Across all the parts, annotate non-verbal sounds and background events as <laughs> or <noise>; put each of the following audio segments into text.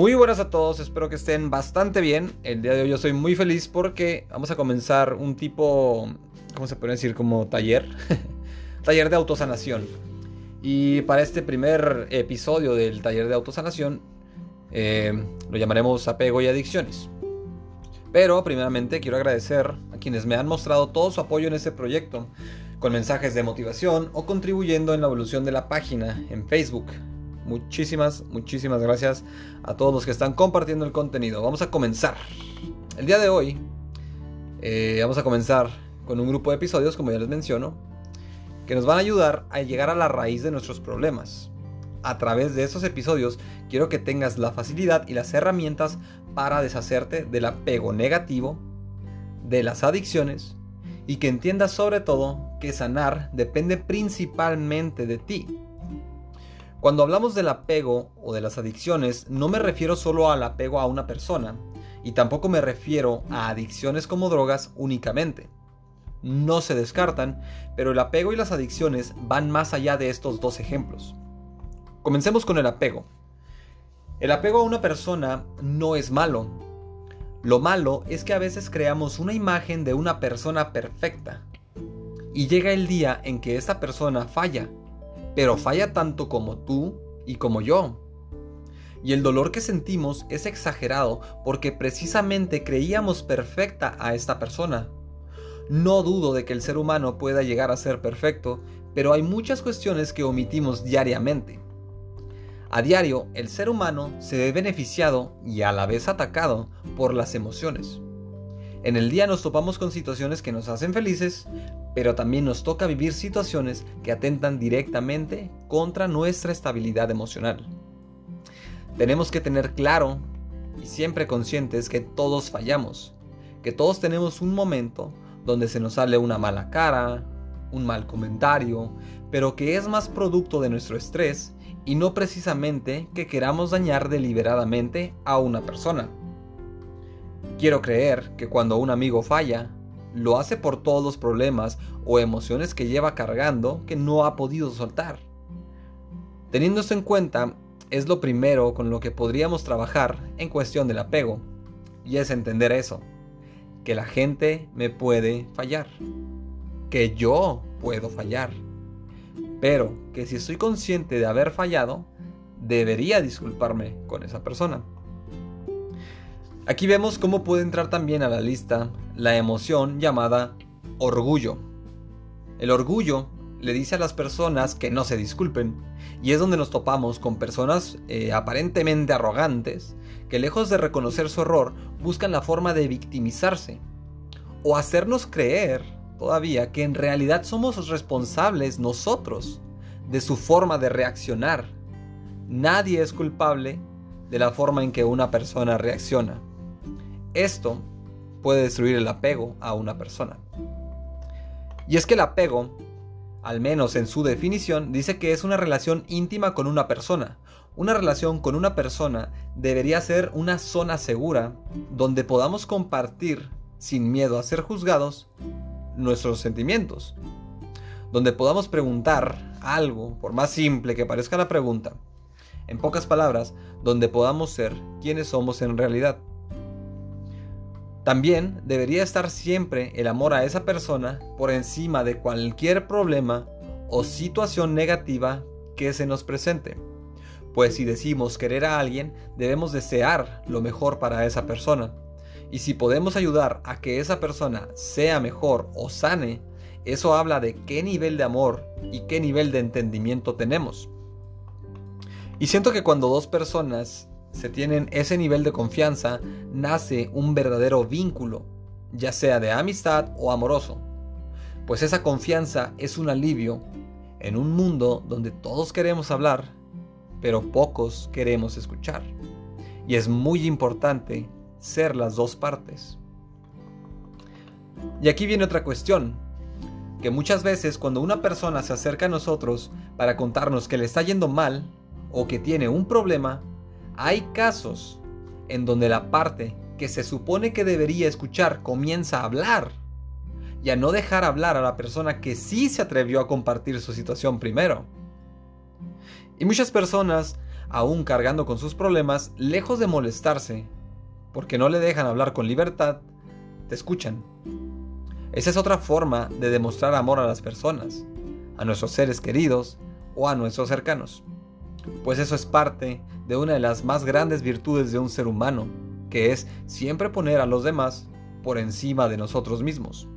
Muy buenas a todos, espero que estén bastante bien. El día de hoy yo soy muy feliz porque vamos a comenzar un tipo, ¿cómo se puede decir? Como taller. <laughs> taller de autosanación. Y para este primer episodio del taller de autosanación eh, lo llamaremos apego y adicciones. Pero primeramente quiero agradecer a quienes me han mostrado todo su apoyo en este proyecto, con mensajes de motivación o contribuyendo en la evolución de la página en Facebook. Muchísimas, muchísimas gracias a todos los que están compartiendo el contenido. Vamos a comenzar. El día de hoy eh, vamos a comenzar con un grupo de episodios, como ya les menciono, que nos van a ayudar a llegar a la raíz de nuestros problemas. A través de esos episodios quiero que tengas la facilidad y las herramientas para deshacerte del apego negativo, de las adicciones y que entiendas sobre todo que sanar depende principalmente de ti cuando hablamos del apego o de las adicciones, no me refiero solo al apego a una persona, y tampoco me refiero a adicciones como drogas únicamente. No se descartan, pero el apego y las adicciones van más allá de estos dos ejemplos. Comencemos con el apego. El apego a una persona no es malo. Lo malo es que a veces creamos una imagen de una persona perfecta. Y llega el día en que esa persona falla pero falla tanto como tú y como yo. Y el dolor que sentimos es exagerado porque precisamente creíamos perfecta a esta persona. No dudo de que el ser humano pueda llegar a ser perfecto, pero hay muchas cuestiones que omitimos diariamente. A diario, el ser humano se ve beneficiado y a la vez atacado por las emociones. En el día nos topamos con situaciones que nos hacen felices, pero también nos toca vivir situaciones que atentan directamente contra nuestra estabilidad emocional. Tenemos que tener claro y siempre conscientes que todos fallamos, que todos tenemos un momento donde se nos sale una mala cara, un mal comentario, pero que es más producto de nuestro estrés y no precisamente que queramos dañar deliberadamente a una persona. Quiero creer que cuando un amigo falla, lo hace por todos los problemas o emociones que lleva cargando que no ha podido soltar. Teniendo esto en cuenta, es lo primero con lo que podríamos trabajar en cuestión del apego, y es entender eso, que la gente me puede fallar, que yo puedo fallar, pero que si estoy consciente de haber fallado, debería disculparme con esa persona. Aquí vemos cómo puede entrar también a la lista la emoción llamada orgullo. El orgullo le dice a las personas que no se disculpen y es donde nos topamos con personas eh, aparentemente arrogantes que lejos de reconocer su error buscan la forma de victimizarse o hacernos creer todavía que en realidad somos responsables nosotros de su forma de reaccionar. Nadie es culpable de la forma en que una persona reacciona. Esto puede destruir el apego a una persona. Y es que el apego, al menos en su definición, dice que es una relación íntima con una persona. Una relación con una persona debería ser una zona segura donde podamos compartir, sin miedo a ser juzgados, nuestros sentimientos. Donde podamos preguntar algo, por más simple que parezca la pregunta. En pocas palabras, donde podamos ser quienes somos en realidad. También debería estar siempre el amor a esa persona por encima de cualquier problema o situación negativa que se nos presente. Pues si decimos querer a alguien, debemos desear lo mejor para esa persona. Y si podemos ayudar a que esa persona sea mejor o sane, eso habla de qué nivel de amor y qué nivel de entendimiento tenemos. Y siento que cuando dos personas se tienen ese nivel de confianza, nace un verdadero vínculo, ya sea de amistad o amoroso. Pues esa confianza es un alivio en un mundo donde todos queremos hablar, pero pocos queremos escuchar. Y es muy importante ser las dos partes. Y aquí viene otra cuestión, que muchas veces cuando una persona se acerca a nosotros para contarnos que le está yendo mal o que tiene un problema, hay casos en donde la parte que se supone que debería escuchar comienza a hablar y a no dejar hablar a la persona que sí se atrevió a compartir su situación primero. Y muchas personas aún cargando con sus problemas, lejos de molestarse, porque no le dejan hablar con libertad, te escuchan. Esa es otra forma de demostrar amor a las personas, a nuestros seres queridos o a nuestros cercanos. Pues eso es parte de una de las más grandes virtudes de un ser humano, que es siempre poner a los demás por encima de nosotros mismos.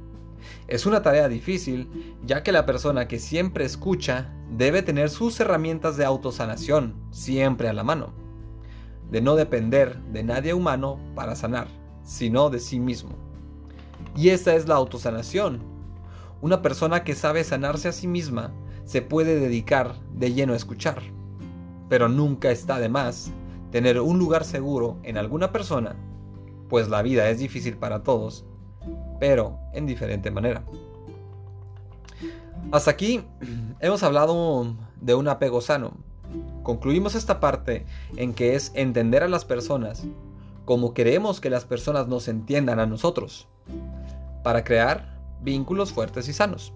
Es una tarea difícil, ya que la persona que siempre escucha debe tener sus herramientas de autosanación siempre a la mano, de no depender de nadie humano para sanar, sino de sí mismo. Y esta es la autosanación. Una persona que sabe sanarse a sí misma se puede dedicar de lleno a escuchar, pero nunca está de más tener un lugar seguro en alguna persona, pues la vida es difícil para todos, pero en diferente manera. Hasta aquí hemos hablado de un apego sano. Concluimos esta parte en que es entender a las personas como queremos que las personas nos entiendan a nosotros, para crear vínculos fuertes y sanos.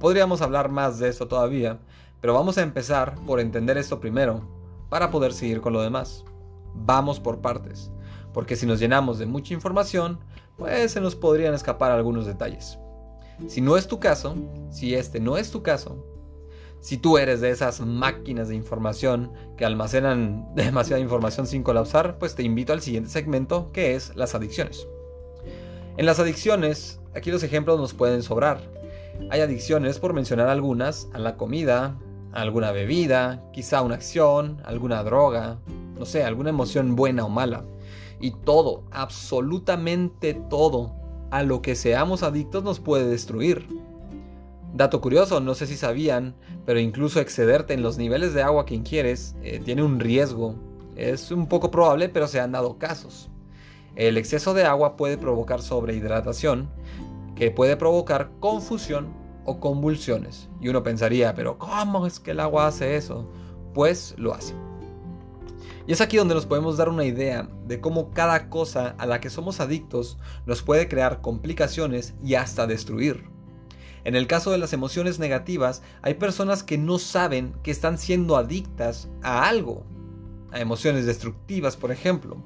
Podríamos hablar más de eso todavía, pero vamos a empezar por entender esto primero, para poder seguir con lo demás. Vamos por partes, porque si nos llenamos de mucha información, pues se nos podrían escapar algunos detalles. Si no es tu caso, si este no es tu caso, si tú eres de esas máquinas de información que almacenan <laughs> demasiada información sin colapsar, pues te invito al siguiente segmento que es las adicciones. En las adicciones, aquí los ejemplos nos pueden sobrar. Hay adicciones, por mencionar algunas, a la comida, alguna bebida, quizá una acción, alguna droga, no sé, alguna emoción buena o mala. Y todo, absolutamente todo, a lo que seamos adictos nos puede destruir. Dato curioso, no sé si sabían, pero incluso excederte en los niveles de agua que ingieres eh, tiene un riesgo. Es un poco probable, pero se han dado casos. El exceso de agua puede provocar sobrehidratación, que puede provocar confusión o convulsiones. Y uno pensaría, pero ¿cómo es que el agua hace eso? Pues lo hace. Y es aquí donde nos podemos dar una idea de cómo cada cosa a la que somos adictos nos puede crear complicaciones y hasta destruir. En el caso de las emociones negativas, hay personas que no saben que están siendo adictas a algo, a emociones destructivas, por ejemplo.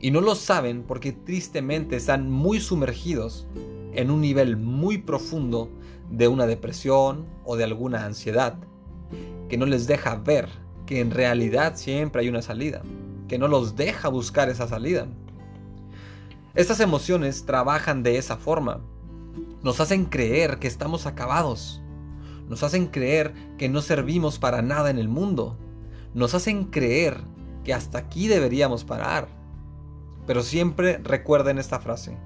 Y no lo saben porque tristemente están muy sumergidos en un nivel muy profundo de una depresión o de alguna ansiedad, que no les deja ver que en realidad siempre hay una salida, que no los deja buscar esa salida. Estas emociones trabajan de esa forma. Nos hacen creer que estamos acabados. Nos hacen creer que no servimos para nada en el mundo. Nos hacen creer que hasta aquí deberíamos parar. Pero siempre recuerden esta frase.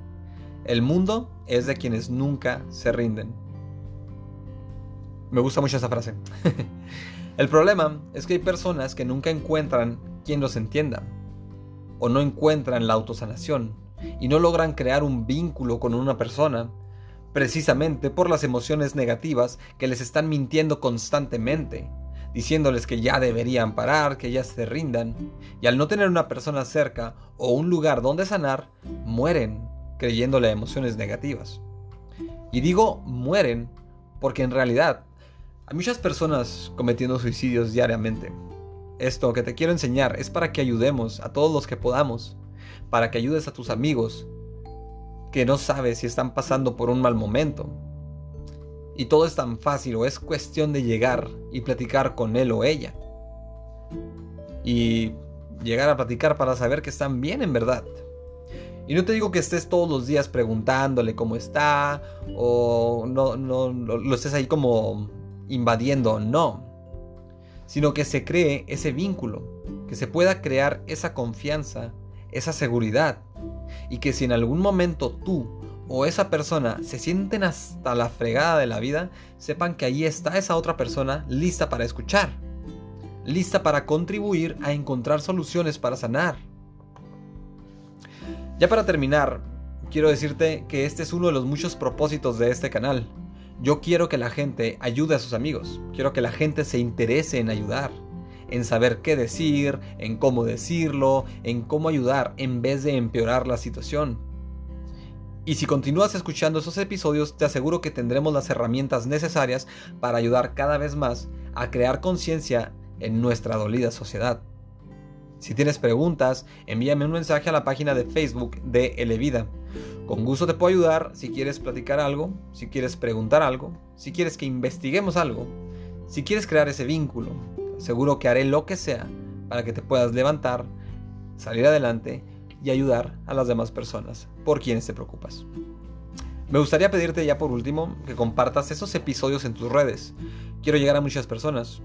El mundo es de quienes nunca se rinden. Me gusta mucho esa frase. <laughs> El problema es que hay personas que nunca encuentran quien los entienda, o no encuentran la autosanación, y no logran crear un vínculo con una persona, precisamente por las emociones negativas que les están mintiendo constantemente, diciéndoles que ya deberían parar, que ya se rindan, y al no tener una persona cerca o un lugar donde sanar, mueren creyéndole emociones negativas. Y digo mueren porque en realidad hay muchas personas cometiendo suicidios diariamente. Esto que te quiero enseñar es para que ayudemos a todos los que podamos, para que ayudes a tus amigos que no sabes si están pasando por un mal momento. Y todo es tan fácil o es cuestión de llegar y platicar con él o ella. Y llegar a platicar para saber que están bien en verdad. Y no te digo que estés todos los días preguntándole cómo está o no, lo estés ahí como invadiendo, no, sino que se cree ese vínculo, que se pueda crear esa confianza, esa seguridad, y que si en algún momento tú o esa persona se sienten hasta la fregada de la vida, sepan que ahí está esa otra persona lista para escuchar, lista para contribuir a encontrar soluciones para sanar. Ya para terminar, quiero decirte que este es uno de los muchos propósitos de este canal, yo quiero que la gente ayude a sus amigos, quiero que la gente se interese en ayudar, en saber qué decir, en cómo decirlo, en cómo ayudar en vez de empeorar la situación. Y si continúas escuchando esos episodios, te aseguro que tendremos las herramientas necesarias para ayudar cada vez más a crear conciencia en nuestra dolida sociedad. Si tienes preguntas, envíame un mensaje a la página de Facebook de Elevida. Con gusto te puedo ayudar si quieres platicar algo, si quieres preguntar algo, si quieres que investiguemos algo, si quieres crear ese vínculo. Seguro que haré lo que sea para que te puedas levantar, salir adelante y ayudar a las demás personas por quienes te preocupas. Me gustaría pedirte ya por último que compartas esos episodios en tus redes. Quiero llegar a muchas personas.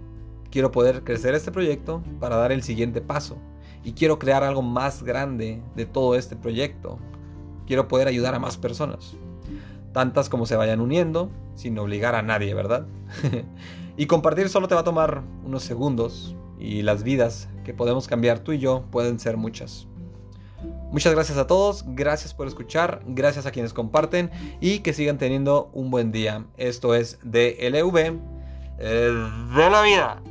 Quiero poder crecer este proyecto para dar el siguiente paso. Y quiero crear algo más grande de todo este proyecto. Quiero poder ayudar a más personas. Tantas como se vayan uniendo, sin obligar a nadie, ¿verdad? <laughs> y compartir solo te va a tomar unos segundos. Y las vidas que podemos cambiar tú y yo pueden ser muchas. Muchas gracias a todos, gracias por escuchar, gracias a quienes comparten y que sigan teniendo un buen día. Esto es DLV eh, de la vida.